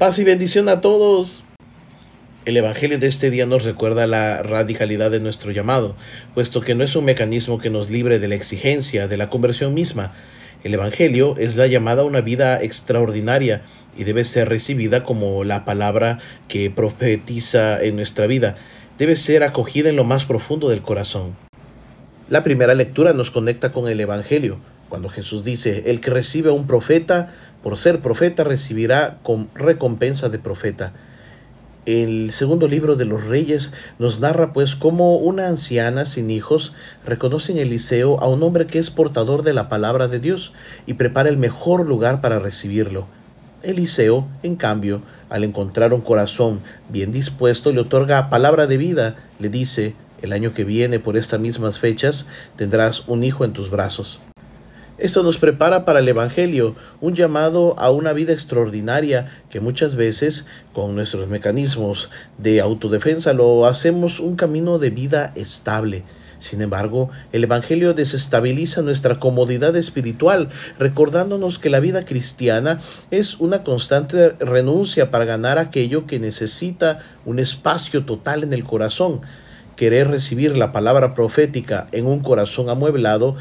Paz y bendición a todos. El Evangelio de este día nos recuerda la radicalidad de nuestro llamado, puesto que no es un mecanismo que nos libre de la exigencia de la conversión misma. El Evangelio es la llamada a una vida extraordinaria y debe ser recibida como la palabra que profetiza en nuestra vida. Debe ser acogida en lo más profundo del corazón. La primera lectura nos conecta con el Evangelio, cuando Jesús dice, el que recibe a un profeta, por ser profeta, recibirá con recompensa de profeta. El segundo libro de los reyes nos narra pues cómo una anciana sin hijos reconoce en Eliseo a un hombre que es portador de la palabra de Dios y prepara el mejor lugar para recibirlo. Eliseo, en cambio, al encontrar un corazón bien dispuesto, le otorga palabra de vida, le dice, el año que viene por estas mismas fechas tendrás un hijo en tus brazos. Esto nos prepara para el Evangelio, un llamado a una vida extraordinaria que muchas veces con nuestros mecanismos de autodefensa lo hacemos un camino de vida estable. Sin embargo, el Evangelio desestabiliza nuestra comodidad espiritual, recordándonos que la vida cristiana es una constante renuncia para ganar aquello que necesita un espacio total en el corazón querer recibir la palabra profética en un corazón amueblado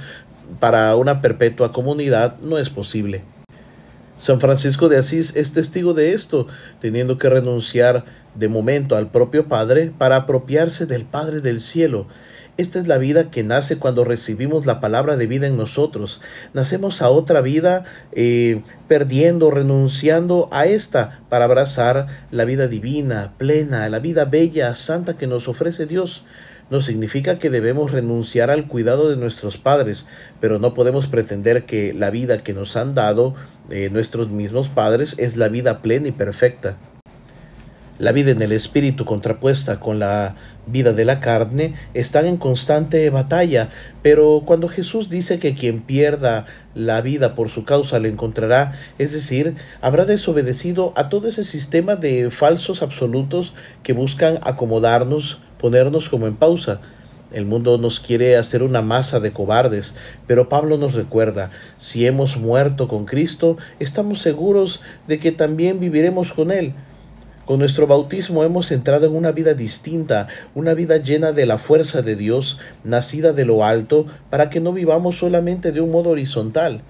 para una perpetua comunidad no es posible. San Francisco de Asís es testigo de esto, teniendo que renunciar de momento al propio Padre para apropiarse del Padre del cielo. Esta es la vida que nace cuando recibimos la palabra de vida en nosotros. Nacemos a otra vida eh, perdiendo, renunciando a esta para abrazar la vida divina, plena, la vida bella, santa que nos ofrece Dios no significa que debemos renunciar al cuidado de nuestros padres, pero no podemos pretender que la vida que nos han dado eh, nuestros mismos padres es la vida plena y perfecta. La vida en el espíritu contrapuesta con la vida de la carne están en constante batalla, pero cuando Jesús dice que quien pierda la vida por su causa la encontrará, es decir, habrá desobedecido a todo ese sistema de falsos absolutos que buscan acomodarnos, ponernos como en pausa. El mundo nos quiere hacer una masa de cobardes, pero Pablo nos recuerda, si hemos muerto con Cristo, estamos seguros de que también viviremos con Él. Con nuestro bautismo hemos entrado en una vida distinta, una vida llena de la fuerza de Dios, nacida de lo alto, para que no vivamos solamente de un modo horizontal.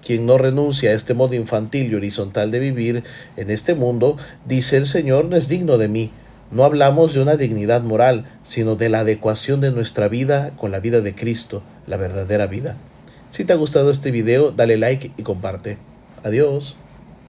Quien no renuncia a este modo infantil y horizontal de vivir en este mundo, dice el Señor, no es digno de mí. No hablamos de una dignidad moral, sino de la adecuación de nuestra vida con la vida de Cristo, la verdadera vida. Si te ha gustado este video, dale like y comparte. Adiós.